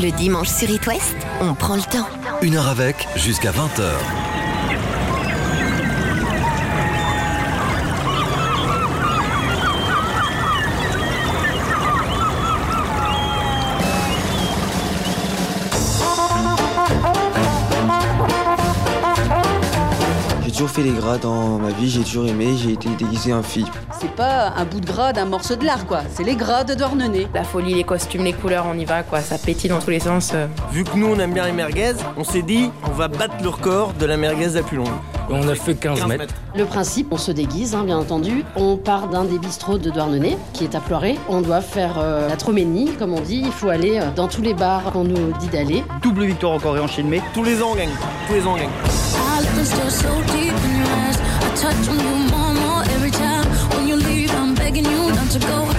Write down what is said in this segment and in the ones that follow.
Le dimanche sur It West, on prend le temps. Une heure avec, jusqu'à 20h. Toujours fait les gras dans ma vie, j'ai toujours aimé, j'ai été déguisé en fille. C'est pas un bout de gras d'un morceau de lard, quoi. C'est les gras de Douarnenez. La folie, les costumes, les couleurs, on y va, quoi. Ça pétille dans tous les sens. euh. Vu que nous on aime bien les merguez, on s'est dit on va battre le record de la merguez la plus longue. Et on a fait 15, 15 mètres. mètres. Le principe, on se déguise, hein, bien entendu. On part d'un des bistrots de Douarnenez, qui est à Ploiré. On doit faire euh, la troménie, comme on dit. Il faut aller euh, dans tous les bars qu'on nous dit d'aller. Double victoire encore et enchaîné. Tous les ans on gagne. Tous les ans on gagne. Still so deep in your eyes. I touch on you more and more every time. When you leave, I'm begging you not to go.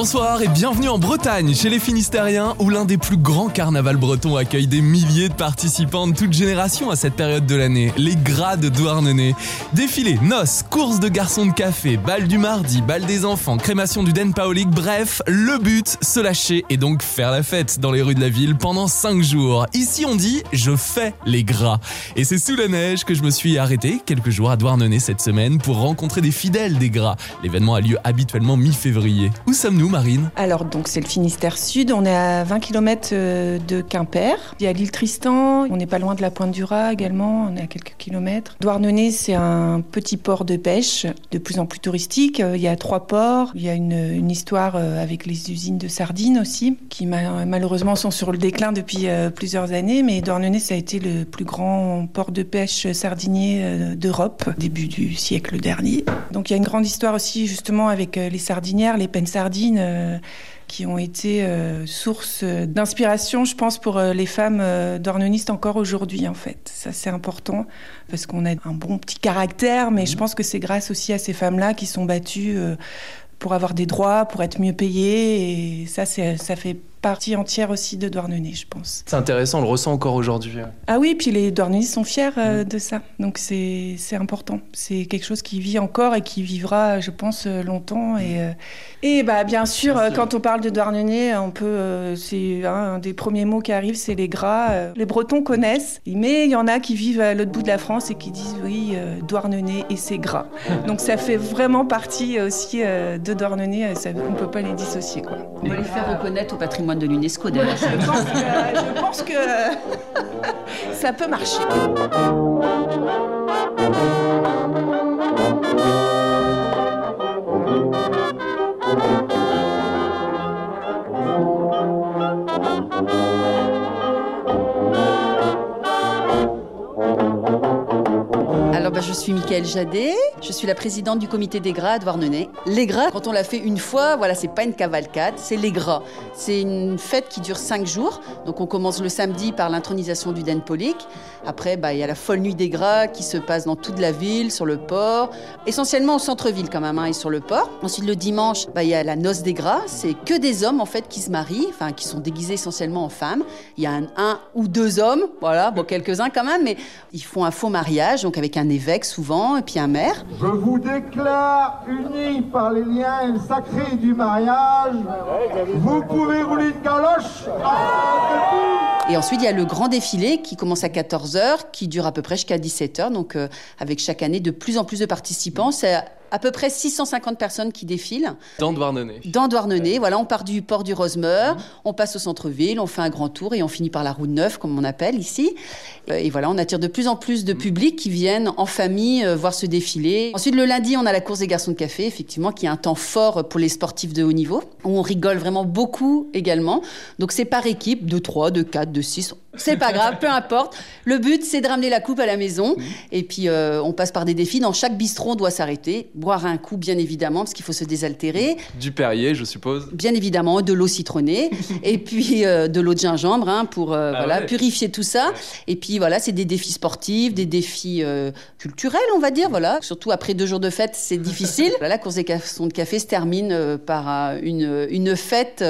Bonsoir et bienvenue en Bretagne, chez les Finistériens, où l'un des plus grands carnavals bretons accueille des milliers de participants de toutes générations à cette période de l'année, les Gras de Douarnenez. Défilés, noces, courses de garçons de café, bal du mardi, bal des enfants, crémation du Den Paolique, bref, le but, se lâcher et donc faire la fête dans les rues de la ville pendant 5 jours. Ici on dit je fais les gras. Et c'est sous la neige que je me suis arrêté quelques jours à Douarnenez cette semaine pour rencontrer des fidèles des gras. L'événement a lieu habituellement mi-février. Où sommes-nous Alors, donc, c'est le Finistère Sud. On est à 20 km de Quimper. Il y a l'île Tristan. On n'est pas loin de la Pointe du Raz également. On est à quelques kilomètres. Douarnenez, c'est un petit port de pêche de plus en plus touristique. Euh, Il y a trois ports. Il y a une, une histoire euh, avec les usines de sardines aussi, qui ma- malheureusement sont sur le déclin depuis euh, plusieurs années. Mais Douarnenez, ça a été le plus grand port de pêche sardinier euh, d'Europe, début du siècle dernier. Donc, il y a une grande histoire aussi, justement, avec euh, les sardinières, les pennes sardines. Euh, qui ont été euh, source d'inspiration, je pense, pour euh, les femmes dornonistes encore aujourd'hui, en fait. Ça, c'est important, parce qu'on a un bon petit caractère, mais je pense que c'est grâce aussi à ces femmes-là qui sont battues pour avoir des droits, pour être mieux payées, et ça, ça fait partie entière aussi de Douarnenez, je pense. C'est intéressant, on le ressent encore aujourd'hui. Ah oui, puis les Douarnenais sont fiers euh, de ça, donc c'est, c'est important. C'est quelque chose qui vit encore et qui vivra, je pense, euh, longtemps, et... euh, et bah, bien sûr, quand on parle de Douarnenez, on peut, euh, c'est hein, un des premiers mots qui arrivent, c'est les gras. Euh, Les Bretons connaissent, mais il y en a qui vivent à l'autre bout de la France et qui disent oui, euh, Douarnenez et c'est gras. Donc ça fait vraiment partie aussi euh, de Douarnenez. ça- on peut pas les dissocier, quoi. On va les faire reconnaître au patrimoine de l'UNESCO, d'ailleurs. Je pense que, je pense que euh, ça peut marcher. Je suis la présidente du comité des gras à Douarnenez. Les gras, quand on l'a fait une fois, voilà, c'est pas une cavalcade, c'est les gras. C'est une fête qui dure cinq jours. Donc, on commence le samedi par l'intronisation du Den Polique. Après, bah, il y a la folle nuit des gras qui se passe dans toute la ville, sur le port, essentiellement au centre-ville quand même, hein, et sur le port. Ensuite, le dimanche, bah, il y a la noce des gras. C'est que des hommes, en fait, qui se marient, enfin, qui sont déguisés essentiellement en femmes. Il y a un, un ou deux hommes, voilà, bon, quelques-uns quand même, mais ils font un faux mariage, donc avec un évêque souvent, et puis un maire. Je vous déclare unis par les liens sacrés du mariage. Vous pouvez rouler une galoche. Et ensuite, il y a le grand défilé qui commence à 14h, qui dure à peu près jusqu'à 17h, donc euh, avec chaque année de plus en plus de participants. C'est à peu près 650 personnes qui défilent Dans Douarnenez. dans Douarnenez. Voilà, on part du port du Rosemeur, on passe au centre-ville, on fait un grand tour et on finit par la route neuve, comme on appelle ici. Euh, Et voilà, on attire de plus en plus de public qui viennent en famille euh, voir ce défilé. Ensuite, le lundi, on a la course des garçons de café, effectivement, qui est un temps fort pour les sportifs de haut niveau, où on rigole vraiment beaucoup également. Donc, c'est par équipe, de 3, de 4, de 6. C'est pas grave, peu importe. Le but, c'est de ramener la coupe à la maison. Et puis, euh, on passe par des défis. Dans chaque bistrot, on doit s'arrêter, boire un coup, bien évidemment, parce qu'il faut se désaltérer. Du Perrier, je suppose. Bien évidemment, de l'eau citronnée et puis euh, de l'eau de gingembre hein, pour euh, Ah voilà, ouais. purifier tout ça. Et puis voilà, c'est des défis sportifs, des défis euh, culturels, on va dire. Voilà, surtout après deux jours de fête, c'est difficile. Voilà, la course des garçons de café se termine par une, une fête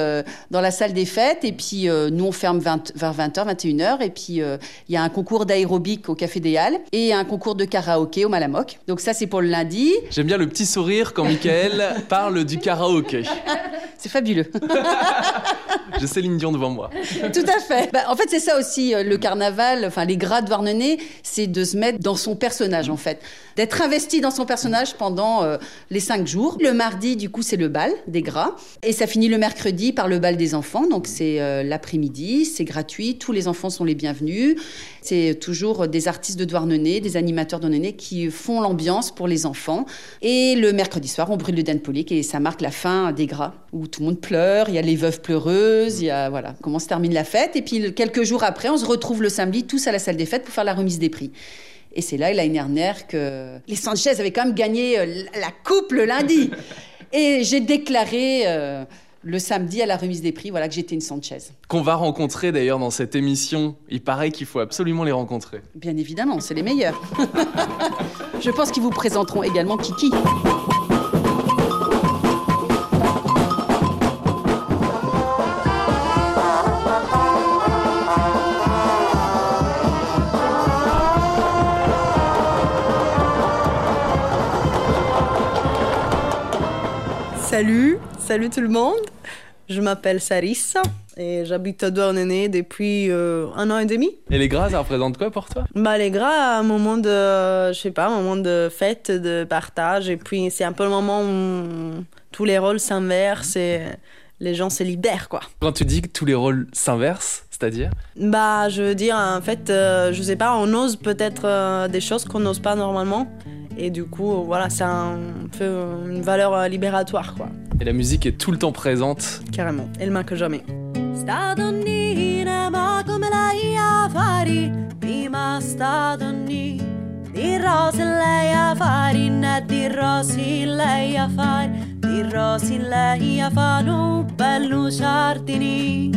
dans la salle des fêtes. Et puis nous, on ferme 20 vers 20h, 21h. une heure. Et puis, il y a un concours d'aérobic au Café des Halles et un concours de karaoké au Malamoc. Donc ça, c'est pour le lundi. J'aime bien le petit sourire quand Michael parle du karaoké. C'est fabuleux. J'ai Céline Dion devant moi. Tout à fait. Bah, en fait, c'est ça aussi, euh, le carnaval, enfin les grades Douarnenez, c'est de se mettre dans son personnage, en fait. D'être investi dans son personnage pendant euh, les cinq jours. Le mardi, du coup, c'est le bal des gras. Et ça finit le mercredi par le bal des enfants. Donc, c'est euh, l'après-midi, c'est gratuit, tous les enfants sont les bienvenus. C'est toujours des artistes de Douarnenez, des animateurs de Douarnenez qui font l'ambiance pour les enfants. Et le mercredi soir, on brûle le denpolique et ça marque la fin des gras, où tout le monde pleure, il y a les veuves pleureuses, il y a, voilà, comment se termine la fête. Et puis, quelques jours après, on se retrouve le samedi, tous à la salle des fêtes pour faire la remise des prix. Et c'est là, l'année dernière, que les Sanchez avaient quand même gagné euh, la coupe le lundi. Et j'ai déclaré euh, le samedi à la remise des prix, voilà que j'étais une Sanchez. Qu'on va rencontrer d'ailleurs dans cette émission. Il paraît qu'il faut absolument les rencontrer. Bien évidemment, c'est les meilleurs. Je pense qu'ils vous présenteront également Kiki. Salut, salut tout le monde. Je m'appelle Sarissa et j'habite à Douarnenez depuis euh, un an et demi. Et les gras, ça représente quoi pour toi? Bah les gras, un moment de, je sais pas, un moment de fête, de partage et puis c'est un peu le moment où tous les rôles s'inversent et les gens se libèrent quoi. Quand tu dis que tous les rôles s'inversent, c'est-à-dire? Bah je veux dire en fait, euh, je sais pas, on ose peut-être euh, des choses qu'on n'ose pas normalement. Et du coup, voilà, c'est un peu une valeur euh, libératoire, quoi. Et la musique est tout le temps présente. Carrément, elle manque jamais. Di lei a fare, né di rosi lei a fare, di rosi lei a un bello giardini.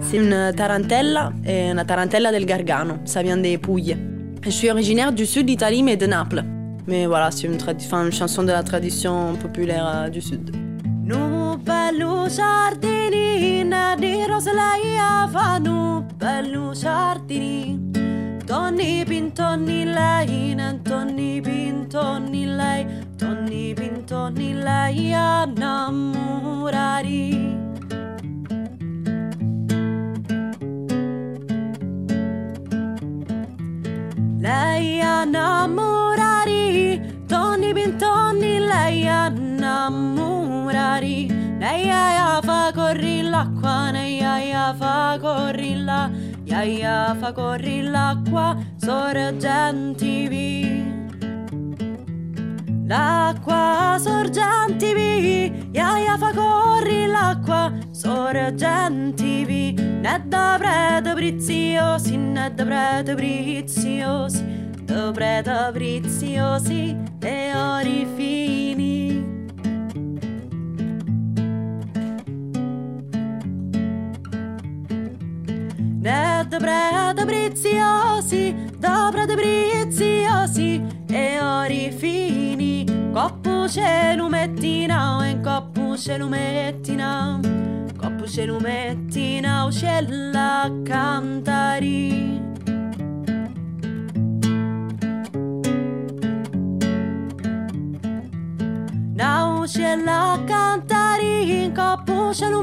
C'est une tarantella, et une tarantella del Gargano, ça vient des Pouilles. Je suis originaire du sud d'Italie, mais de Naples. Mais voilà, c'est une, une chanson de la tradition populaire euh, du sud. A fare, nu bello giardini. Tonni pintonni lei, né tonni lei, tonni lei a innamorare. Lei a innamorare, tonni pintonni lei a innamorare. Lei a fa l'acqua, lei a fa corri la, lei a fa l'acqua, sorgenti vi. L'acqua sorgenti vi, iaia fa corri l'acqua, sorgenti vi, ne da prete preziosi, ne da prete preziosi, Dobre, dobriziosi e ori fini. Ne dobre, dobriziosi, dobre, dobriziosi e ori fini. Coppuce lumettina, en coppuce lumettina. Coppuce lumettina, uccella cantari. siellä kantariin, kappuselu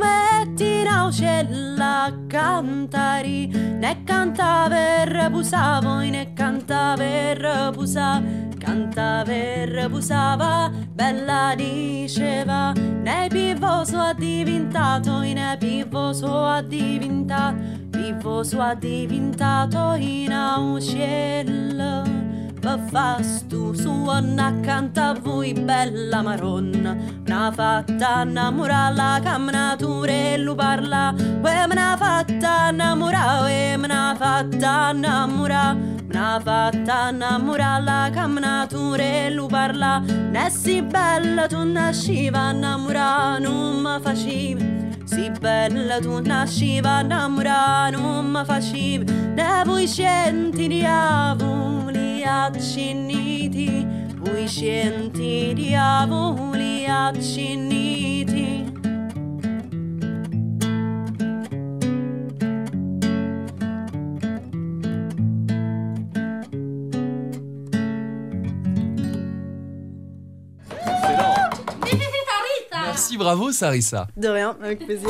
tina siellä kantari. Ne canta per busa, voi ne canta per busa, cantava e busava, bella diceva. Ne pivoso ha diventato, ne pivoso ha diventato, pivoso ha diventato in auscello pappa fastu suona canta a voi bella maronna. Una fatta innamorata camnature lu parla. Uè una fatta innamorata e una fatta innamorata una fatta innamorata camnature lu parla. Nessi bella tu nasciva innamorata non ma facevi si bella tu nasciva innamorata non mi facevi ne vuoi senti diavolo liat shinithi Merci, bravo Sarissa. De rien, avec plaisir.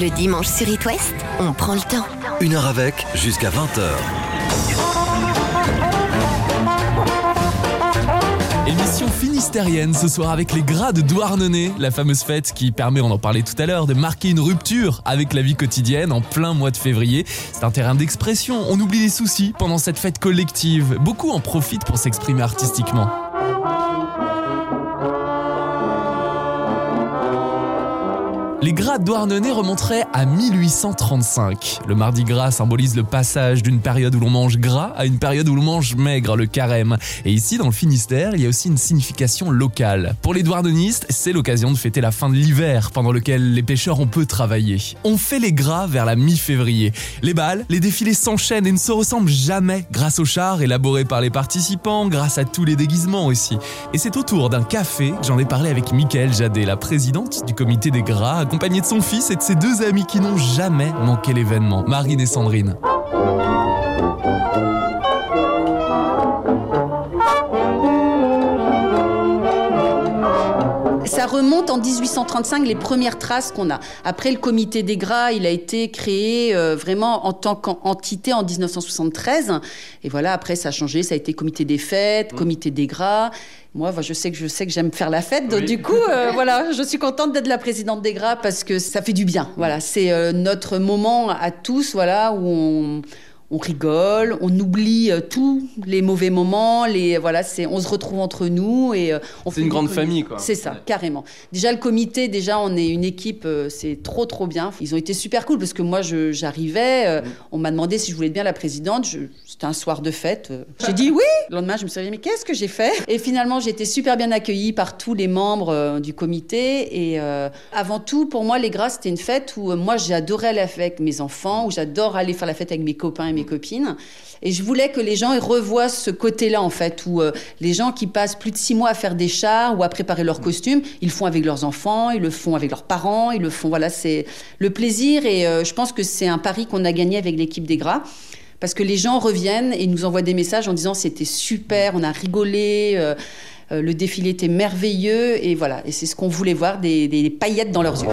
Le dimanche sur It West, on prend le temps. Une heure avec, jusqu'à 20h. Ce soir avec les gras de Douarnenez, la fameuse fête qui permet, on en parlait tout à l'heure, de marquer une rupture avec la vie quotidienne en plein mois de février. C'est un terrain d'expression, on oublie les soucis pendant cette fête collective. Beaucoup en profitent pour s'exprimer artistiquement. Les gras de Douarnenez remonteraient à 1835. Le Mardi Gras symbolise le passage d'une période où l'on mange gras à une période où l'on mange maigre, le carême. Et ici, dans le Finistère, il y a aussi une signification locale. Pour les douarnenistes, c'est l'occasion de fêter la fin de l'hiver, pendant lequel les pêcheurs ont peu travaillé. On fait les gras vers la mi-février. Les balles, les défilés s'enchaînent et ne se ressemblent jamais, grâce aux chars élaborés par les participants, grâce à tous les déguisements aussi. Et c'est autour d'un café que j'en ai parlé avec Mickaël Jadet, la présidente du comité des gras, accompagnée de son fils et de ses deux amis qui n'ont jamais manqué l'événement, Marine et Sandrine. Ça remonte en 1835, les premières traces qu'on a. Après, le comité des gras, il a été créé euh, vraiment en tant qu'entité en 1973. Et voilà, après, ça a changé. Ça a été comité des fêtes, comité des gras. Moi, je sais que je sais que j'aime faire la fête. Donc, du coup, euh, voilà, je suis contente d'être la présidente des gras parce que ça fait du bien. Voilà, c'est euh, notre moment à tous, voilà, où on on rigole, on oublie euh, tous les mauvais moments, les voilà, c'est on se retrouve entre nous et euh, on C'est une grande famille, quoi. C'est ça, carrément. Déjà le comité, déjà on est une équipe, euh, c'est trop trop bien. Ils ont été super cool parce que moi je- j'arrivais, euh, on m'a demandé si je voulais être bien la présidente. C'était un soir de fête. J'ai dit oui. Le lendemain je me suis dit mais qu'est-ce que j'ai fait? Et finalement j'ai été super bien accueillie par tous les membres du comité et avant tout pour moi les grâces c'était une fête où moi j'adorais aller avec mes enfants, où j'adore aller faire la fête avec mes copains et mes copines. Et je voulais que les gens ils revoient ce côté-là, en fait, où euh, les gens qui passent plus de six mois à faire des chars ou à préparer leurs costumes, ils le font avec leurs enfants, ils le font avec leurs parents, ils le font, voilà, c'est le plaisir. Et euh, je pense que c'est un pari qu'on a gagné avec l'équipe des gras. Parce que les gens reviennent et nous envoient des messages en disant c'était super, on a rigolé, euh, euh, le défilé était merveilleux. Et voilà, et c'est ce qu'on voulait voir, des, des paillettes dans leurs yeux.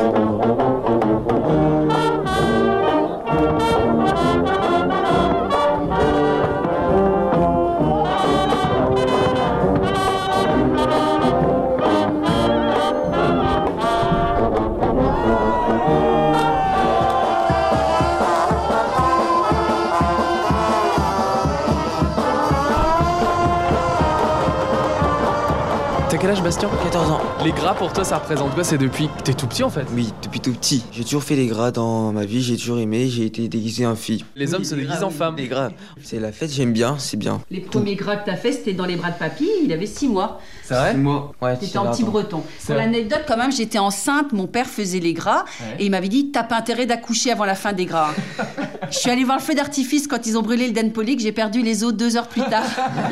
Quel âge Bastien 14 ans. Les gras pour toi ça représente quoi? C'est depuis que t'es tout petit en fait? Oui, depuis tout petit. J'ai toujours fait les gras dans ma vie, j'ai toujours aimé, j'ai été déguisé en fille. Les hommes se déguisent en femmes. Les gras, c'est la fête, j'aime bien, c'est bien. Les premiers gras que t'as fait, c'était dans les bras de papy, il avait six mois. C'est vrai? Moi, ouais, T'étais en petit breton. C'est Pour l'anecdote, quand même, j'étais enceinte, mon père faisait les gras, Ouais. et il m'avait dit T'as pas intérêt d'accoucher avant la fin des gras. Je suis allée voir le feu d'artifice quand ils ont brûlé le Denpolic, j'ai perdu les os deux heures plus tard.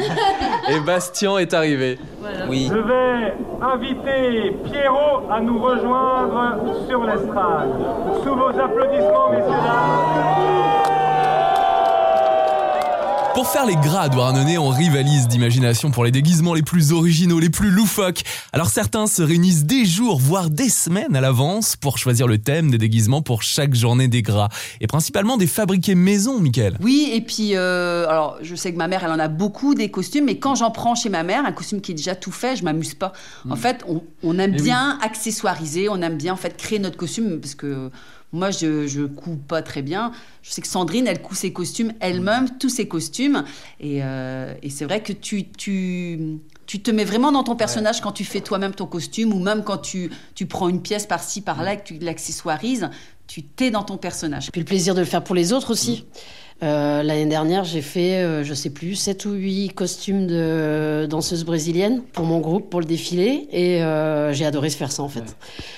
Et Bastien est arrivé. Oui. Je vais inviter Pierrot à nous rejoindre sur l'estrade. Sous vos applaudissements, messieurs, dames. Pour faire les gras à Douarnenez, on rivalise d'imagination pour les déguisements les plus originaux, les plus loufoques. Alors certains se réunissent des jours, voire des semaines à l'avance pour choisir le thème des déguisements pour chaque journée des gras. Et principalement des fabriqués maison, Mickaël. Oui, et puis, euh, alors, je sais que ma mère, elle en a beaucoup des costumes, mais quand j'en prends chez ma mère, un costume qui est déjà tout fait, je m'amuse pas. En fait, on, on aime Eh oui. bien accessoiriser, on aime bien, en fait, créer notre costume, parce que moi, je, je couds pas très bien. Je sais que Sandrine, elle coud ses costumes elle-même, tous ses costumes. Et, euh, et c'est vrai que tu, tu, tu te mets vraiment dans ton personnage quand tu fais toi-même ton costume, ou même quand tu, tu prends une pièce par-ci, par-là, et que tu l'accessoirises, tu t'es dans ton personnage. Puis le plaisir de le faire pour les autres aussi. Euh, L'année dernière, j'ai fait, euh, je sais plus, 7 ou 8 costumes de danseuses brésiliennes pour mon groupe, pour le défilé. Et euh, j'ai adoré faire ça, en fait.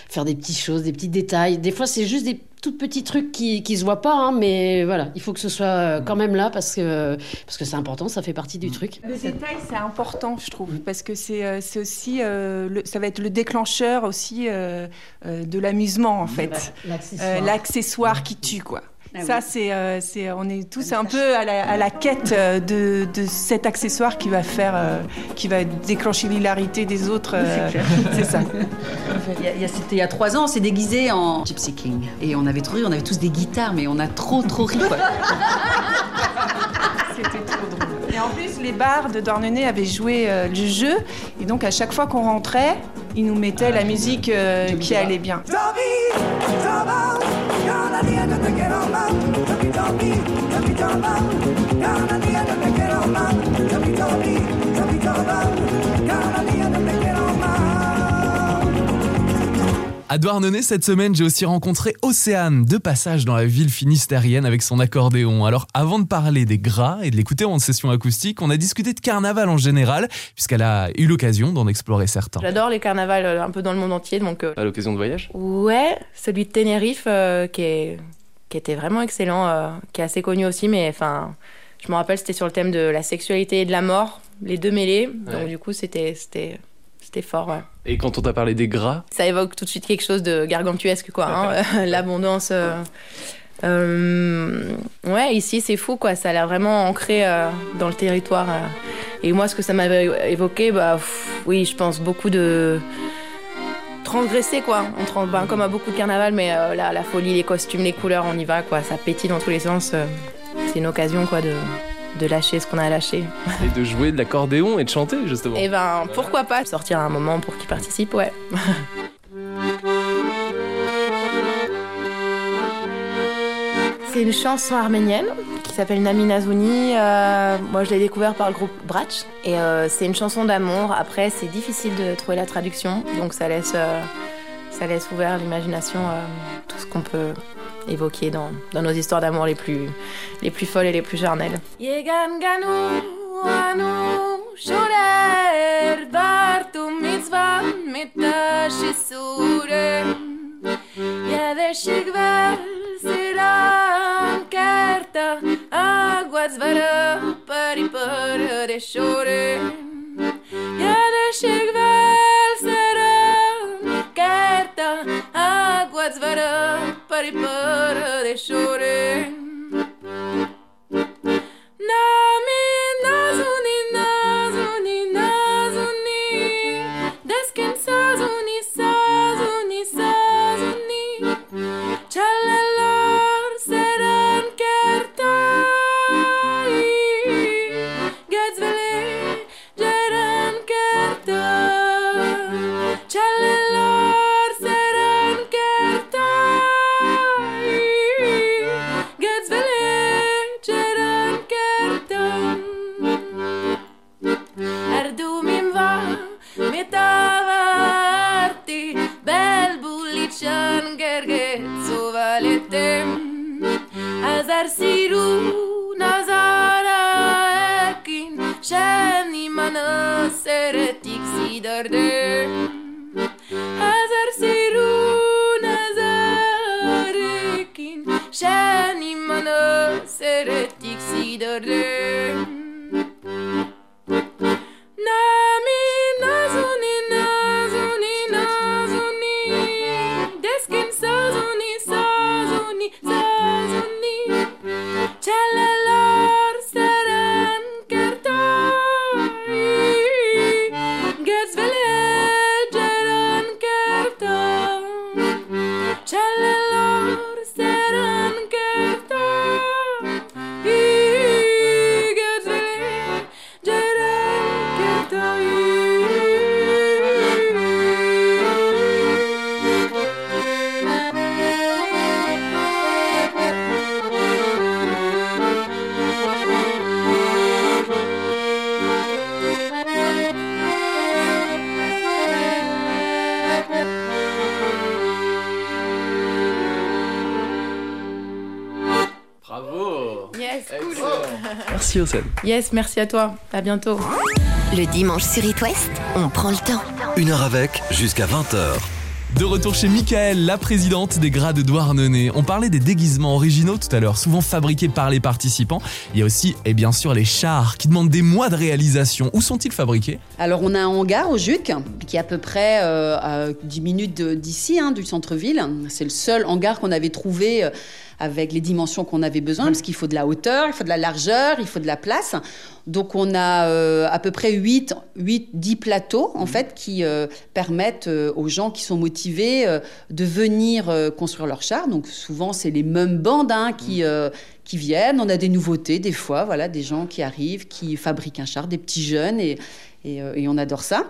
Faire des petites choses, des petits détails. Des fois, c'est juste des tout petits trucs qui, qui se voient pas, hein, mais voilà, il faut que ce soit euh, quand même là parce que parce que c'est important, ça fait partie du truc. Le détail, c'est important, je trouve, parce que c'est c'est aussi, euh, le- ça va être le déclencheur aussi euh, de l'amusement, en fait. L'accessoire. Euh, L'accessoire qui tue, quoi. Ça, c'est, euh, c'est, on est tous un peu à la, à la quête euh, de, de cet accessoire qui va faire, euh, qui va déclencher l'hilarité des autres. euh, c'est ça. Il y a- il y a- C'était il y a trois ans, on s'est déguisé en Gypsy King. Et on avait trop ri, on avait tous des guitares, mais on a trop trop ri. quoi. C'était trop drôle. Et en plus, les bars de Douarnenez avaient joué euh, le jeu. Et donc, à chaque fois qu'on rentrait, ils nous mettaient la musique euh, qui allait bien. Tell me, tell me, À Douarnenez, cette semaine, j'ai aussi rencontré Océane, de passage dans la ville finistérienne avec son accordéon. Alors, avant de parler des gras et de l'écouter en session acoustique, on a discuté de carnaval en général, puisqu'elle a eu l'occasion d'en explorer certains. J'adore les carnavals euh, un peu dans le monde entier, donc euh, À l'occasion de voyage? Ouais, celui de Tenerife euh, qui est qui était vraiment excellent, euh, qui est assez connu aussi, mais enfin, je me rappelle c'était sur le thème de la sexualité et de la mort, les deux mêlés, donc du coup c'était c'était c'était fort. Ouais. Et quand on t'a parlé des gras, Ça évoque tout de suite quelque chose de gargantuesque, quoi. hein, L'abondance. euh, euh, ouais, ici, c'est fou, quoi. Ça a l'air vraiment ancré euh, dans le territoire. Et moi, ce que ça m'avait évoqué, bah, pff, oui, je pense beaucoup de transgresser, quoi. On trans- ben, comme à beaucoup de carnaval, mais la, la folie, les costumes, les couleurs, on y va, quoi. Ça pétille dans tous les sens. C'est une occasion, quoi, de, de lâcher ce qu'on a à lâcher. et de jouer de l'accordéon et de chanter, justement. Et ben, pourquoi pas sortir un moment pour qu'ils participent, ouais. C'est une chanson arménienne qui s'appelle Nami Nazouni. Euh, moi, je l'ai découvert par le groupe Bratch. Et euh, c'est une chanson d'amour. Après, c'est difficile de trouver la traduction. Donc, ça laisse, euh, ça laisse ouvert l'imagination, euh, tout ce qu'on peut évoquer dans, dans nos histoires d'amour les plus, les plus folles et les plus charnelles. Jegan água desvarando para e para deixar valetem Azar siru nazara ekin Shani mana seretik sidardem Azar siru nazarekin Shani mana seretik sidardem Merci Océane. Yes, merci à toi. À bientôt. Le dimanche sur It West, on prend le temps. Une heure avec, jusqu'à 20h. De retour chez Michael, la présidente des Gras de Douarnenez. On parlait des déguisements originaux tout à l'heure, souvent fabriqués par les participants. Il y a aussi, et bien sûr, les chars qui demandent des mois de réalisation. Où sont-ils fabriqués? Alors, on a un hangar au Juc, qui est à peu près euh, à 10 minutes d'ici, hein, du centre-ville. C'est le seul hangar qu'on avait trouvé euh, avec les dimensions qu'on avait besoin, parce qu'il faut de la hauteur, il faut de la largeur, il faut de la place. Donc on a euh, à peu près 8, 8 10 plateaux en fait qui euh, permettent euh, aux gens qui sont motivés de venir construire leur char. Donc souvent c'est les mêmes bandes hein, qui euh, qui viennent. On a des nouveautés des fois, voilà, des gens qui arrivent, qui fabriquent un char, des petits jeunes et et, et on adore ça.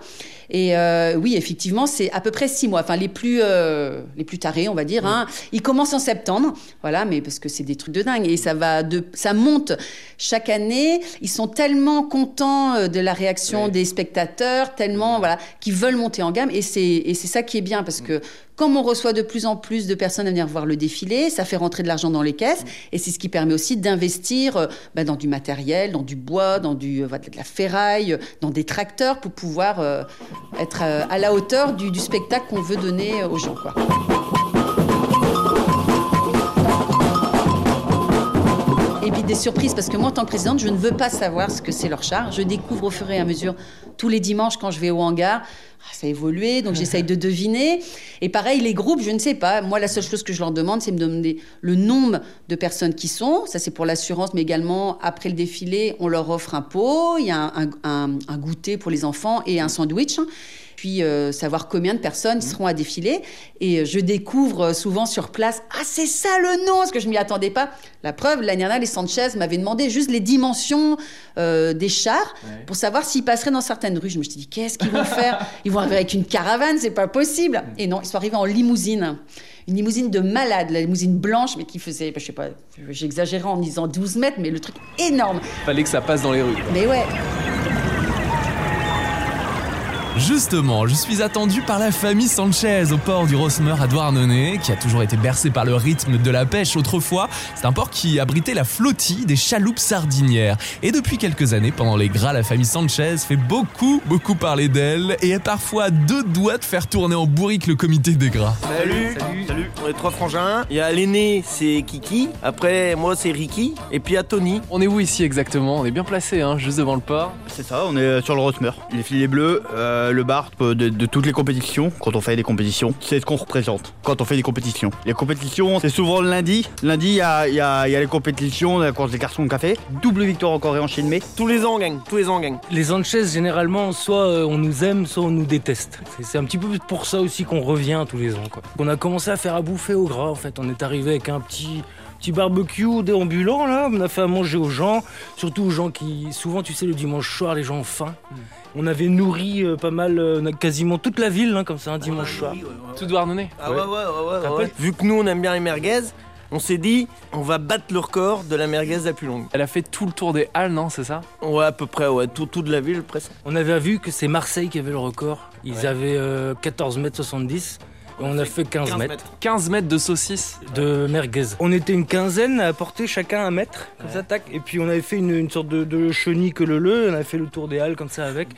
Et euh, oui, effectivement, c'est à peu près six mois. Enfin, les plus, euh, les plus tarés, on va dire. Hein. Ils commencent en septembre, voilà, mais parce que c'est des trucs de dingue. Et ça va de, ça monte chaque année. Ils sont tellement contents euh, de la réaction des spectateurs, tellement, voilà, qu'ils veulent monter en gamme. Et c'est, ça qui est bien parce que comme on reçoit de plus en plus de personnes à venir voir le défilé, ça fait rentrer de l'argent dans les caisses et c'est ce qui permet aussi d'investir euh, bah, dans du matériel, dans du bois, dans du, euh, de la ferraille, dans des tracteurs pour pouvoir euh, être euh, à la hauteur du, spectacle qu'on veut donner aux gens. Quoi. Et puis des surprises, parce que moi, en tant que présidente, je ne veux pas savoir ce que c'est leur char. Je découvre au fur et à mesure, tous les dimanches, quand je vais au hangar, ah, ça a évolué, donc j'essaye de deviner. Et pareil, les groupes, je ne sais pas. Moi, la seule chose que je leur demande, c'est de me demander le nombre de personnes qui sont. Ça, c'est pour l'assurance, mais également, après le défilé, on leur offre un pot, il y a un, un- un goûter pour les enfants et un sandwich puis euh, savoir combien de personnes seront à défiler. Et euh, je découvre euh, souvent sur place, ah c'est ça le nom, parce que je m'y attendais pas. La preuve, l'année dernière, les Sanchez m'avaient demandé juste les dimensions euh, des chars pour savoir s'ils passeraient dans certaines rues. Je me suis dit, qu'est-ce qu'ils vont faire? Ils vont arriver avec une caravane, c'est pas possible. Et non, ils sont arrivés en limousine. Une limousine de malade, la limousine blanche, mais qui faisait, je sais pas, j'exagérais en disant 12 mètres, mais le truc énorme. Fallait que ça passe dans les rues. Mais ouais, Justement, je suis attendu par la famille Sanchez au port du Rosmer à Douarnenez, qui a toujours été bercé par le rythme de la pêche autrefois. C'est un port qui abritait la flottille des chaloupes sardinières. Et depuis quelques années, pendant les gras, la famille Sanchez fait beaucoup, beaucoup parler d'elle et est parfois à deux doigts de faire tourner en bourrique le comité des gras. Salut. Salut. On est trois frangins. Il y a l'aîné, c'est Kiki. Après, moi, c'est Ricky. Et puis il y a Tony. On est où ici exactement? On est bien placé, hein, juste devant le port. C'est ça, on est sur le Rosmer. Les filets bleus, euh, le bar de, de toutes les compétitions, quand on fait des compétitions, c'est ce qu'on représente quand on fait des compétitions. Les compétitions, c'est souvent le lundi. Lundi, il y a, il y a- il y a les compétitions, la course des garçons de café. Double victoire encore et enchaîné. Tous les ans, on gagne. Tous les ans, on gagne. Les généralement, soit euh, on nous aime, soit on nous déteste. C'est- C'est un petit peu pour ça aussi qu'on revient tous les ans. Quoi. On a commencé à faire à bouffer au gras, en fait. On est arrivé avec un petit, petit barbecue déambulant, là. On a fait à manger aux gens, surtout aux gens qui, souvent, tu sais, le dimanche soir, les gens ont faim. On avait nourri euh, pas mal, euh, on a quasiment toute la ville, hein, comme ça, un dimanche soir. Tout Douarnenez Ah ouais, ouais, ouais, ouais, ouais. pas- Vu que nous, on aime bien les merguez, on s'est dit, on va battre le record de la merguez la plus longue. Elle a fait tout le tour des halles, non C'est ça? Ouais, à peu près, ouais. Tout, tout de la ville, presque. On avait vu que c'est Marseille qui avait le record. Ils Ouais. avaient euh, 14 mètres 70 et on a fait 15, 15 mètres. mètres. 15 mètres de saucisse. de merguez. On était une quinzaine à porter chacun un mètre, comme ça, tac. Et puis on avait fait une, une sorte de, de chenille que le le, on avait fait le tour des halles comme ça avec.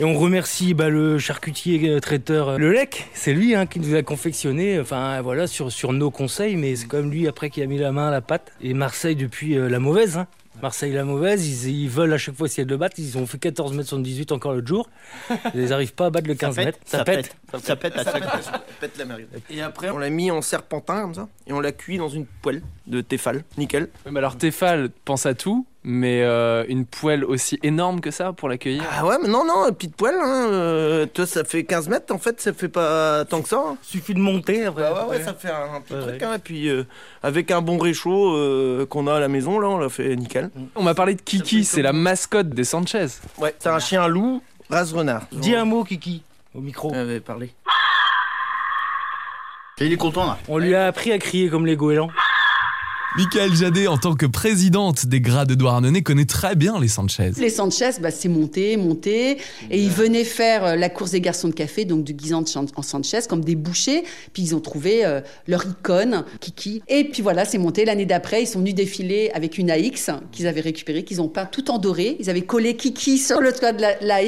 Et on remercie bah, le charcutier euh, traiteur euh, Le Lec, c'est lui hein, qui nous a confectionné, enfin voilà, sur, sur nos conseils, mais c'est quand même lui après qui a mis la main à la pâte. Et Marseille depuis euh, la mauvaise, hein. Marseille la mauvaise, ils, ils veulent à chaque fois essayer de le battre, ils ont fait 14 mètres 78 encore l'autre jour. Ils n'arrivent pas à battre le 15 pète, mètres. ça pète. Ça pète à chaque Ça pète la merguez. Et après, on l'a mis en serpentin, comme ça. Et on l'a cuit dans une poêle de Tefal. Nickel. Mais alors Tefal pense à tout, mais euh, une poêle aussi énorme que ça pour l'accueillir? Ah ouais, mais non, non, une petite poêle, hein, euh, toi, ça fait 15 mètres, en fait, ça fait pas tant que ça. hein. Suffit de monter après. Bah ouais, ouais, ça fait un, un petit truc, hein, et puis euh, avec un bon réchaud euh, qu'on a à la maison, là, on l'a fait nickel. On m'a parlé de Kiki, c'est la mascotte des Sanchez. Ouais, c'est un chien loup, race renard. Dis un mot, Kiki, au micro. On avait parlé. Et il est content là. On lui a appris à crier comme les goélands. Michael Jadet, en tant que présidente des gras de Douarnenez, connaît très bien les Sanchez. Les Sanchez, bah, c'est monté, monté. Et ils venaient faire euh, la course des garçons de café, donc du guisant en Sanchez, comme des bouchers. Puis ils ont trouvé euh, leur icône, Kiki. Et puis voilà, c'est monté. L'année d'après, ils sont venus défiler avec une AX qu'ils avaient récupérée, qu'ils ont peint tout en doré. Ils avaient collé Kiki sur le toit de la.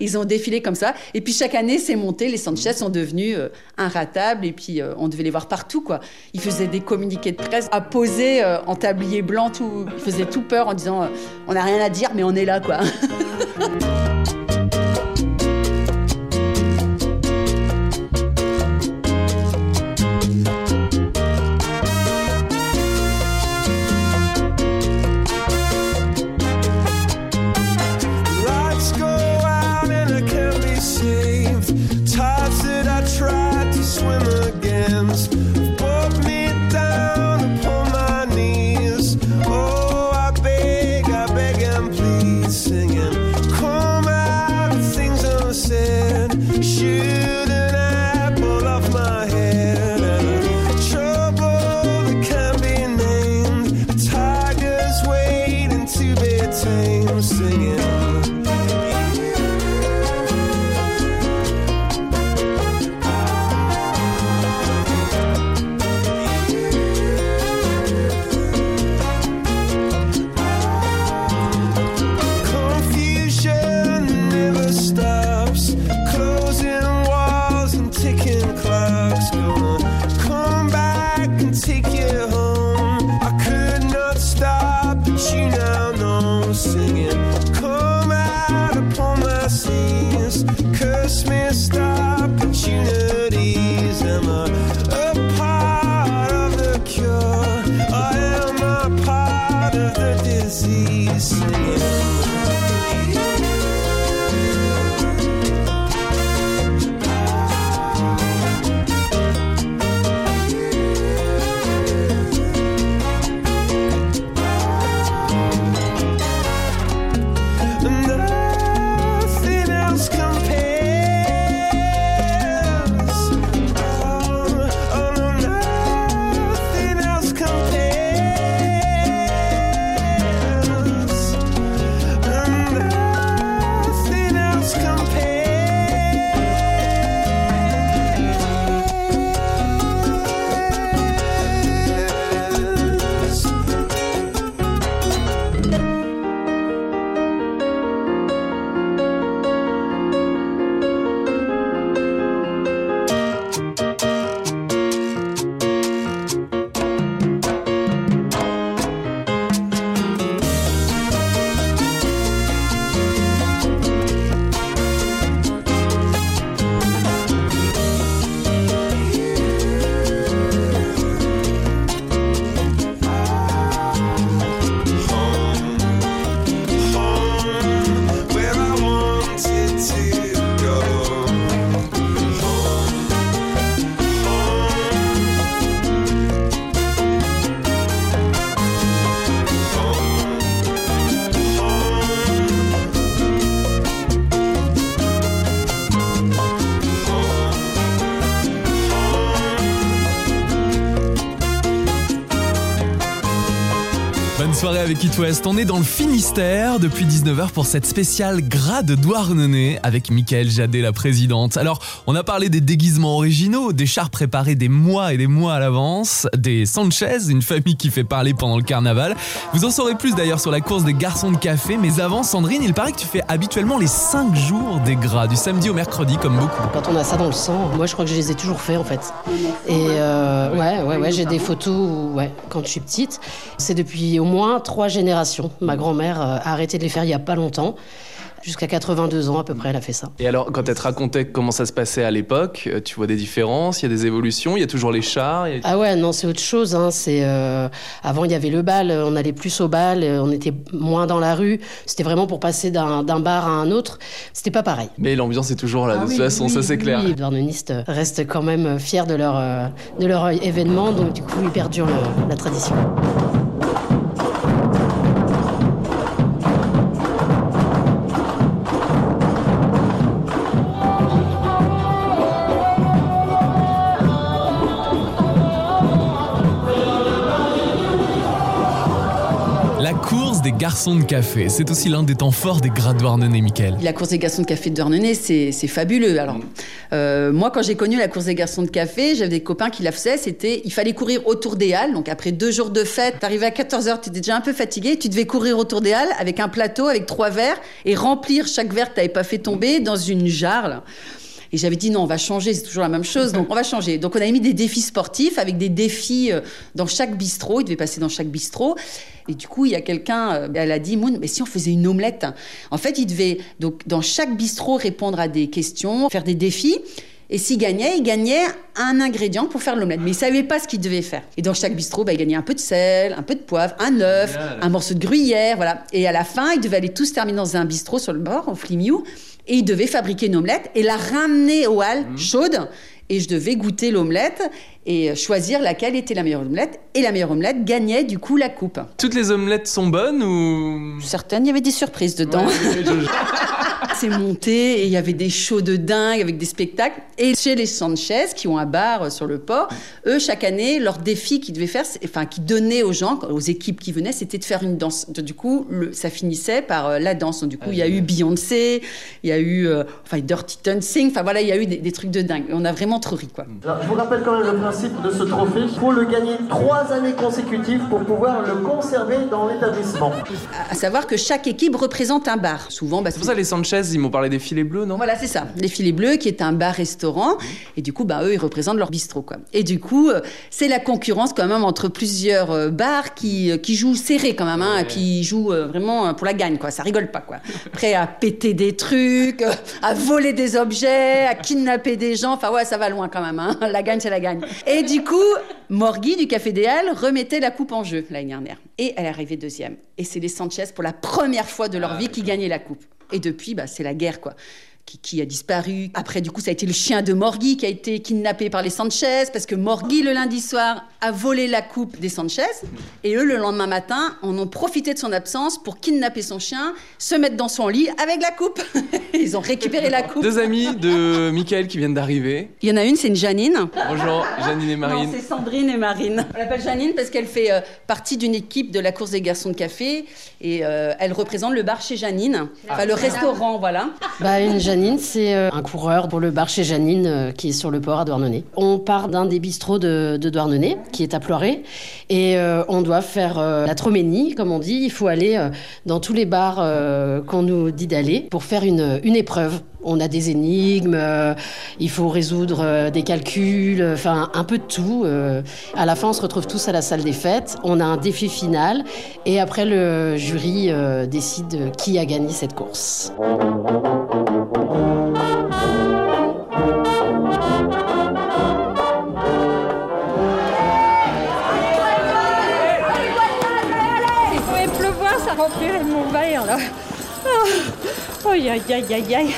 Ils ont défilé comme ça. Et puis chaque année, c'est monté. Les Sanchez sont devenus euh, inratables. Et puis euh, on devait les voir partout, quoi. Ils faisaient des communiqués de presse à poser euh, en tablier blanc. Tout, ils faisaient tout peur en disant euh, on n'a rien à dire, mais on est là, quoi. avec It West. On est dans le Finistère depuis 19h pour cette spéciale grade Douarnenez avec Michael Jadet, la présidente. Alors, on a parlé des déguisements originaux, des chars préparés des mois et des mois à l'avance, des Sanchez, une famille qui fait parler pendant le carnaval. Vous en saurez plus d'ailleurs sur la course des garçons de café, mais avant, Sandrine, il paraît que tu fais habituellement les 5 jours des gras, du samedi au mercredi comme beaucoup. Quand on a ça dans le sang, moi je crois que je les ai toujours fait en fait. Et euh, ouais, ouais, ouais, j'ai des photos ouais, quand je suis petite. C'est depuis au moins trois générations. Ma grand-mère euh, a arrêté de les faire il y a pas longtemps. Jusqu'à 82 ans à peu près, elle a fait ça. Et alors, quand elle te racontait comment ça se passait à l'époque, euh, tu vois des différences, il y a des évolutions, il y a toujours les chars. a- Ah ouais, non, c'est autre chose. Hein. C'est euh, avant il y avait le bal, on allait plus au bal, on était moins dans la rue. C'était vraiment pour passer d'un bar à un autre. C'était pas pareil. Mais l'ambiance est toujours là, de Ah toute oui, façon, oui, ça c'est oui, clair. Les Douarnenistes restent quand même fiers de leur, euh, de leur événement, donc du coup ils perdurent le- la tradition. Garçons de café, c'est aussi l'un des temps forts des grades Douarnenez, Michael. La course des garçons de café de c'est fabuleux. Alors, euh, moi, quand j'ai connu la course des garçons de café, j'avais des copains qui la faisaient. C'était, il fallait courir autour des halles. Donc, après deux jours de fête, t'arrivais à 14h, t'étais déjà un peu fatigué. Tu devais courir autour des halles avec un plateau, avec trois verres et remplir chaque verre que t'avais pas fait tomber dans une jarre. là. Et j'avais dit non, on va changer, c'est toujours la même chose, donc on va changer. Donc on avait mis des défis sportifs avec des défis euh, dans chaque bistrot, il devait passer dans chaque bistrot. Et du coup, il y a quelqu'un, euh, elle a dit, Moon, mais si on faisait une omelette? En fait, il devait donc dans chaque bistrot répondre à des questions, faire des défis. Et s'il gagnait, il gagnait un ingrédient pour faire l'omelette. Mais il savait pas ce qu'il devait faire. Et dans chaque bistrot, bah, il gagnait un peu de sel, un peu de poivre, un œuf, un morceau de gruyère, voilà. Et à la fin, ils devaient aller tous terminer dans un bistrot sur le bord, au Flimiou. Et ils devaient fabriquer une omelette et la ramener aux halles chaude. Et je devais goûter l'omelette et choisir laquelle était la meilleure omelette. Et la meilleure omelette gagnait du coup la coupe. Toutes les omelettes sont bonnes ou Certaines, il y avait des surprises dedans. C'est monté et il y avait des shows de dingue avec des spectacles. Et chez les Sanchez, qui ont un bar euh, sur le port, eux, chaque année, leur défi qu'ils devaient faire, enfin, qu'ils donnaient aux gens, aux équipes qui venaient, c'était de faire une danse. Du coup, le- ça finissait par euh, la danse. Donc, du coup, il y a eu Beyoncé, il y a eu euh, enfin, Dirty Dancing, enfin voilà, il y a eu des, des trucs de dingue. Et on a vraiment trop ri, quoi. Alors, je vous rappelle quand même le principe de ce trophée. Il faut le gagner trois années consécutives pour pouvoir le conserver dans l'établissement. À, à savoir que chaque équipe représente un bar. Souvent, bah, C'est pour ça les Sanchez, ils m'ont parlé des filets bleus, non? Voilà, c'est ça. Les filets bleus, qui est un bar-restaurant. Et du coup, bah, eux, ils représentent leur bistrot, quoi. Et du coup, euh, c'est la concurrence quand même entre plusieurs euh, bars qui, euh, qui jouent serré quand même, hein, qui jouent vraiment pour la gagne, quoi. Ça rigole pas, quoi. Prêt à péter des trucs, à voler des objets, à kidnapper des gens. Enfin, ouais, ça va loin quand même, hein. La gagne, c'est la gagne. Et du coup, Morgui du Café des Halles remettait la coupe en jeu l'année dernière. Et elle est arrivée deuxième. Et c'est les Sanchez, pour la première fois de leur vie, qui gagnaient la coupe. Et depuis, bah, c'est la guerre, quoi. Qui, qui a disparu. Après, du coup, ça a été le chien de Morgui qui a été kidnappé par les Sanchez parce que Morgui, le lundi soir, a volé la coupe des Sanchez. Et eux, le lendemain matin, en ont profité de son absence pour kidnapper son chien, se mettre dans son lit avec la coupe. Ils ont récupéré la coupe. Deux amis de Michael qui viennent d'arriver. Il y en a une, c'est une Janine. Bonjour, Janine et Marine. Non, c'est Sandrine et Marine. On l'appelle Janine parce qu'elle fait euh, partie d'une équipe de la course des garçons de café et euh, elle représente le bar chez Janine, enfin le restaurant, voilà. Bah, une Janine, c'est euh, un coureur pour le bar chez Janine euh, qui est sur le port à Douarnenez. On part d'un des bistrots de, de Douarnenez qui est à Ploiré et euh, on doit faire la troménie, comme on dit. Il faut aller dans tous les bars qu'on nous dit d'aller pour faire une, épreuve. On a des énigmes, il faut résoudre des calculs, enfin un peu de tout. À la fin, on se retrouve tous à la salle des fêtes. On a un défi final et après, le jury décide qui a gagné cette course. Aïe aïe aïe aïe aïe.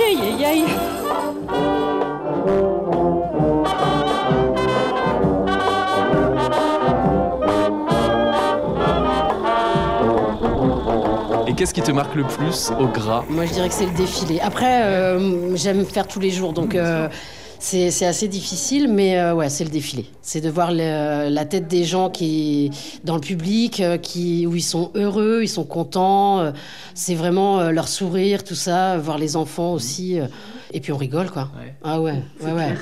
Aïe aïe aïe. Et qu'est-ce qui te marque le plus au gras? Moi, je dirais que c'est le défilé. Après, euh, j'aime faire tous les jours, donc euh, c'est assez difficile, mais euh, ouais, c'est le défilé. C'est de voir le- la tête des gens qui dans le public, euh, qui où ils sont heureux, ils sont contents. euh, c'est vraiment euh, leur sourire, tout ça. Voir les enfants aussi. Et puis on rigole, quoi. Ah ouais, ouais, ouais.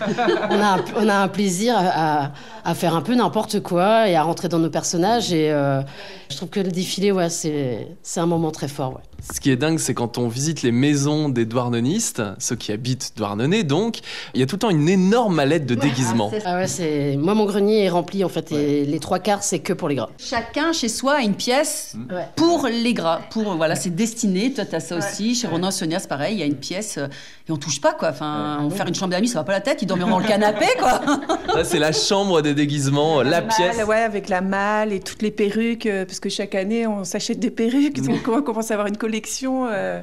on, a un, on a un plaisir à, à- faire un peu n'importe quoi et à rentrer dans nos personnages. Et euh, je trouve que le défilé, ouais, c'est c'est un moment très fort, ouais. Ce qui est dingue, c'est quand on visite les maisons des douarnenistes, ceux qui habitent Douarnenez donc, il y a tout le temps une énorme mallette de déguisement. Ah ouais, c'est moi mon grenier est rempli en fait et les trois quarts c'est que pour les gras. Chacun chez soi a une pièce pour les gras. Pour voilà, c'est destiné. Toi, t'as ça aussi. Chez Ronan Sonia, c'est pareil. Il y a une pièce euh, et on touche pas quoi. Enfin, on faire une chambre d'amis, ça va pas la tête. Ils dormiront dans le canapé quoi. C'est la chambre des déguisements, la malle, pièce. Ouais, avec la malle et toutes les perruques, euh, parce que chaque année on s'achète des perruques, donc on commence à avoir une collection euh,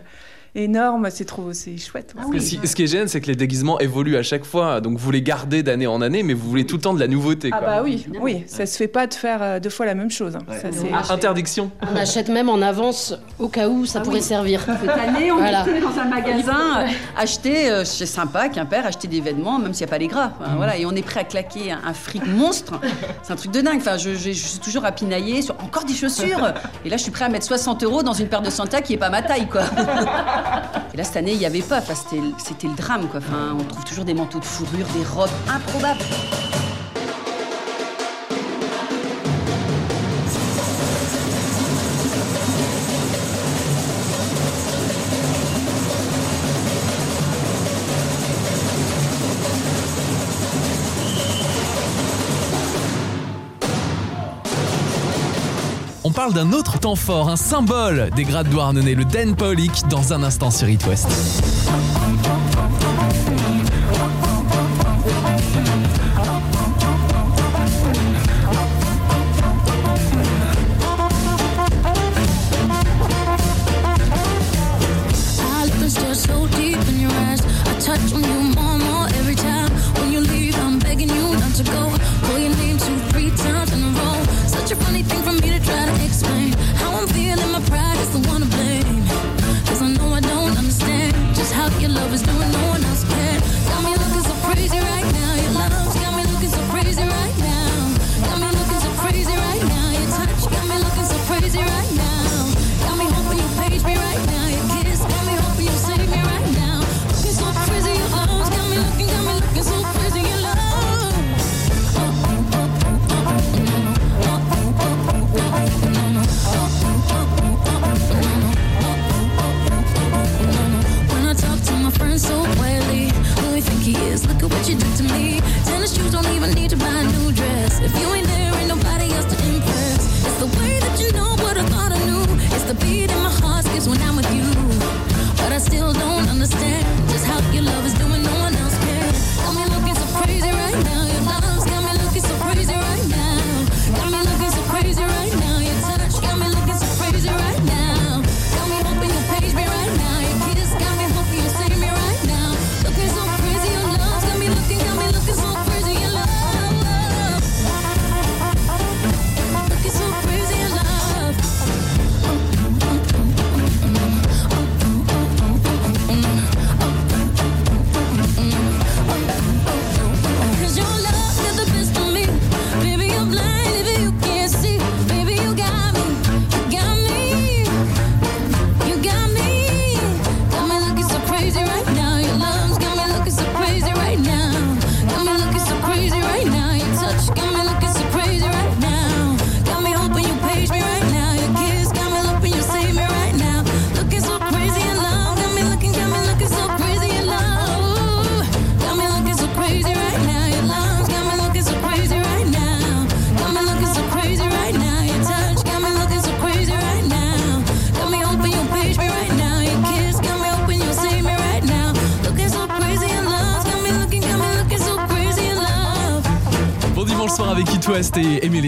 énorme. C'est trop, c'est chouette. Si- ce qui est gênant, c'est que les déguisements évoluent à chaque fois. Donc vous les gardez d'année en année, mais vous voulez tout le temps de la nouveauté. Ah quoi. bah oui, oui, ça se fait pas de faire euh, deux fois la même chose. hein. Ça, c'est- Ah, interdiction. On achète même en avance au cas où ça pourrait servir. Cette année, on Voilà. est dans un magasin, euh, acheter, euh, c'est sympa, Quimper, acheter des vêtements, même s'il n'y a pas les gras. Enfin, voilà, et on est prêt à claquer un, un fric monstre. C'est un truc de dingue. Enfin, je, je- je suis toujours à pinailler sur encore des chaussures. Et là, je suis prêt à mettre 60 euros dans une paire de Santa qui est pas ma taille, quoi. Et là, cette année, il n'y avait pas. C'était, le drame, quoi. On trouve toujours des manteaux de fourrure, des robes improbables. On parle d'un autre temps fort, un symbole des grades Douarnenez, le Den Paulik, dans un instant sur It West.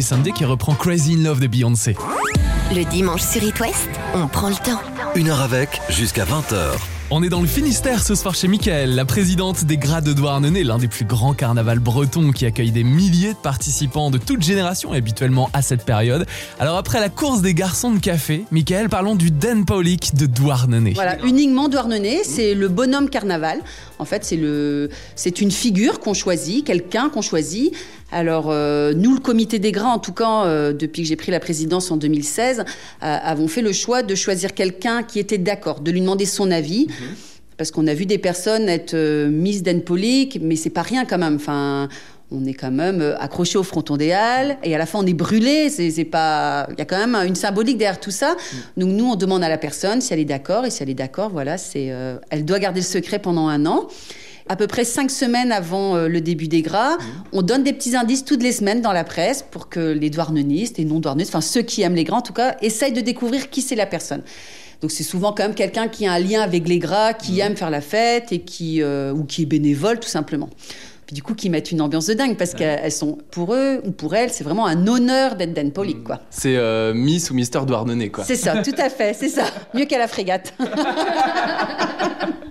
Sandé qui reprend Crazy in Love de Beyoncé. Le dimanche sur It West, on prend le temps. Une heure avec, jusqu'à 20h. On est dans le Finistère ce soir chez Michael, la présidente des Grades de Douarnenez, l'un des plus grands carnavals bretons qui accueille des milliers de participants de toute génération habituellement à cette période. Alors après la course des garçons de café, Michael, parlons du Den Paulik de Douarnenez. Voilà, uniquement Douarnenez, c'est le bonhomme carnaval. En fait, c'est le, c'est une figure qu'on choisit, quelqu'un qu'on choisit. Alors, euh, nous, le comité des gras, en tout cas, euh, depuis que j'ai pris la présidence en 2016, euh, avons fait le choix de choisir quelqu'un qui était d'accord, de lui demander son avis. Parce qu'on a vu des personnes être euh, mises d'Enpolique, mais c'est pas rien quand même. Enfin, on est quand même accroché au fronton des Halles, et à la fin on est brûlé. C'est pas, il y a quand même une symbolique derrière tout ça. Donc nous, on demande à la personne si elle est d'accord, et si elle est d'accord, voilà, c'est, euh, elle doit garder le secret pendant un an. À peu près cinq semaines avant euh, le début des gras, on donne des petits indices toutes les semaines dans la presse pour que les douarnenistes et non douarnenistes, enfin ceux qui aiment les gras en tout cas, essayent de découvrir qui c'est la personne. Donc c'est souvent quand même quelqu'un qui a un lien avec les gras, qui aime faire la fête et qui euh, ou qui est bénévole tout simplement. Puis du coup qui mettent une ambiance de dingue parce qu'elles sont pour eux ou pour elles, c'est vraiment un honneur d'être Dan Pollock quoi. C'est euh, Miss ou Mister Douarnenez, quoi. C'est ça, tout à fait, c'est ça. Mieux qu'à la frégate.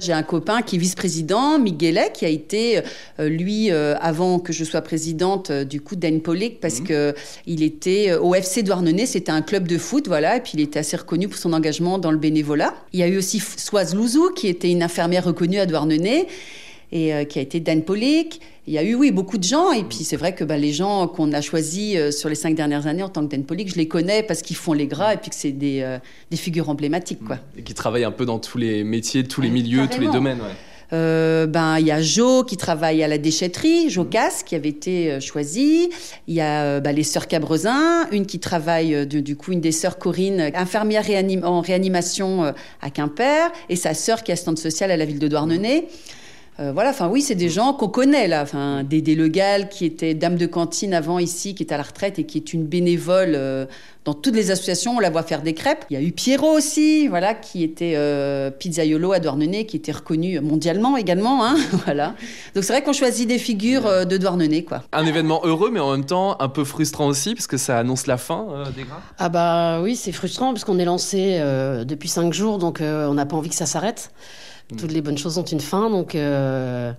J'ai un copain qui est vice-président, Miguelet, qui a été, euh, lui, euh, avant que je sois présidente, euh, du coup, d'Enpolic, parce que il était au FC Douarnenez, c'était un club de foot, voilà, et puis il était assez reconnu pour son engagement dans le bénévolat. Il y a eu aussi Soise Louzou, qui était une infirmière reconnue à Douarnenez, et euh, qui a été Dan Pollock. Il y a eu, oui, beaucoup de gens. Et puis, c'est vrai que bah, les gens qu'on a choisis euh, sur les cinq dernières années en tant que Dan Pollock, je les connais parce qu'ils font les gras et puis que c'est des, euh, des figures emblématiques, quoi. Et qui travaille un peu dans tous les métiers, tous les milieux, tous les domaines. Ouais. Euh, ben, il y a Jo qui travaille à la déchetterie, Jo Casse, qui avait été euh, choisie. Il y a euh, bah, les sœurs Cabrezin, une qui travaille, du, coup, une des sœurs Corinne, infirmière réanim- en réanimation à Quimper, et sa sœur qui est assistante sociale à la ville de Douarnenez. Euh, voilà, enfin oui, c'est des gens qu'on connaît là. Enfin, Dédé Legal, qui était dame de cantine avant ici, qui est à la retraite et qui est une bénévole euh, dans toutes les associations. On la voit faire des crêpes. Il y a eu Pierrot aussi, voilà, qui était euh, pizzaiolo à Douarnenez, qui était reconnu mondialement également. Hein, voilà. Donc c'est vrai qu'on choisit des figures euh, de Douarnenez, quoi. Un événement heureux, mais en même temps un peu frustrant aussi, parce que ça annonce la fin euh, des gras. Ah bah oui, c'est frustrant parce qu'on est lancé euh, depuis cinq jours, donc euh, on n'a pas envie que ça s'arrête. Toutes les bonnes choses ont une fin, donc euh,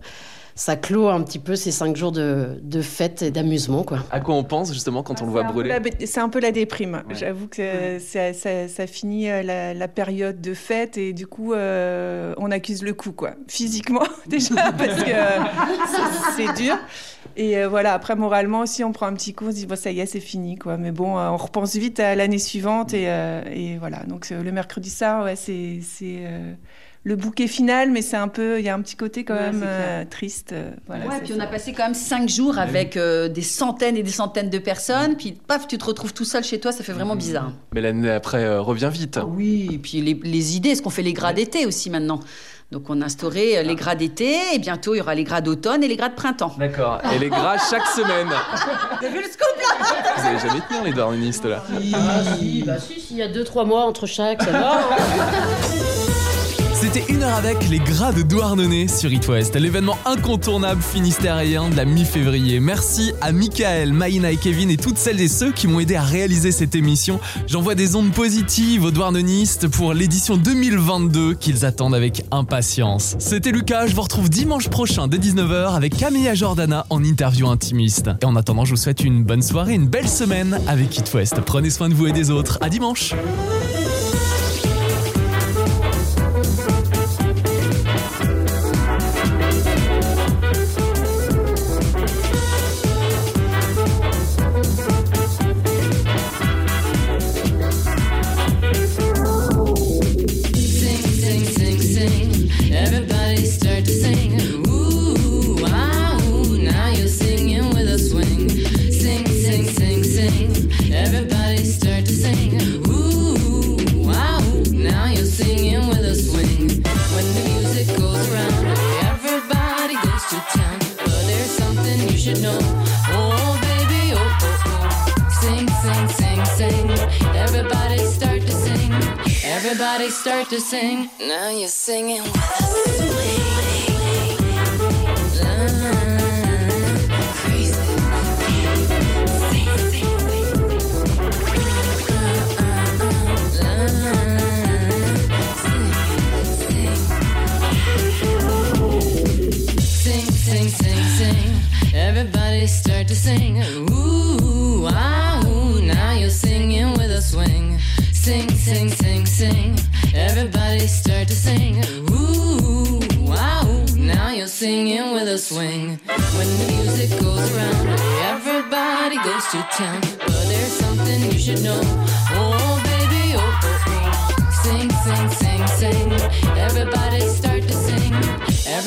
ça clôt un petit peu ces cinq jours de, de fête et d'amusement, quoi. À quoi on pense justement quand on le voit brûler La- C'est un peu la déprime. J'avoue que c'est- ça, ça- ça finit euh, la, la période de fête et du coup, euh, on accuse le coup, quoi. Physiquement, déjà, parce que euh, c'est- c'est dur. Et euh, voilà, après, moralement aussi, on prend un petit coup, on se dit, bon, ça y est, c'est fini, quoi. Mais bon, euh, on repense vite à l'année suivante et, euh, et voilà. Donc, euh, le mercredi soir, ouais, c'est c'est, euh, le bouquet final, mais c'est un peu, il y a un petit côté quand Ouais, même euh, triste. euh, voilà, ouais, c'est puis ça. on a passé quand même cinq jours avec euh, des centaines et des centaines de personnes. Puis paf, tu te retrouves tout seul chez toi, ça fait vraiment bizarre. Mais l'année après euh, revient vite. Oui, et puis les, les idées, est-ce qu'on fait les gras d'été aussi maintenant Donc on a instauré les gras d'été et bientôt il y aura les gras d'automne et les gras de printemps. D'accord. Et les gras chaque semaine. T'as vu le scoop là Vous allez jamais tenir les douarnenistes là. Ah si, bah si, s'il y a deux, trois mois entre chaque, ça va. hein. C'était une heure avec les gras de Douarnenez sur It l'événement incontournable finistérien de la mi-février. Merci à Michael, Maïna et Kevin et toutes celles et ceux qui m'ont aidé à réaliser cette émission. J'envoie des ondes positives aux Douarnenistes pour l'édition 2022 qu'ils attendent avec impatience. C'était Lucas, je vous retrouve dimanche prochain dès 19h avec Camilla Jordana en interview intimiste. Et en attendant, je vous souhaite une bonne soirée, une belle semaine avec It. Prenez soin de vous et des autres. À dimanche.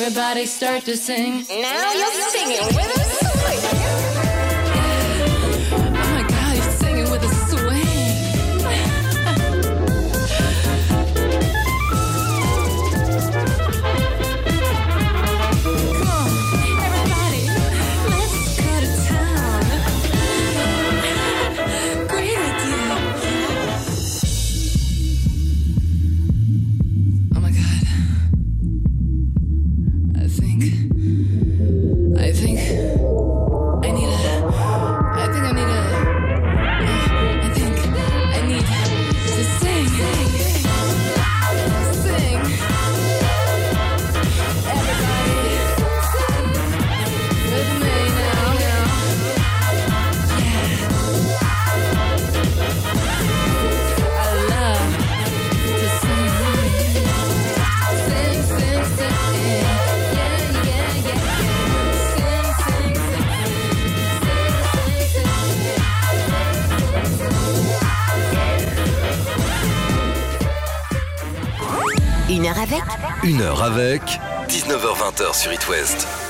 Everybody start to sing. Now you're singing with us. Une heure avec, 19h20 sur It West.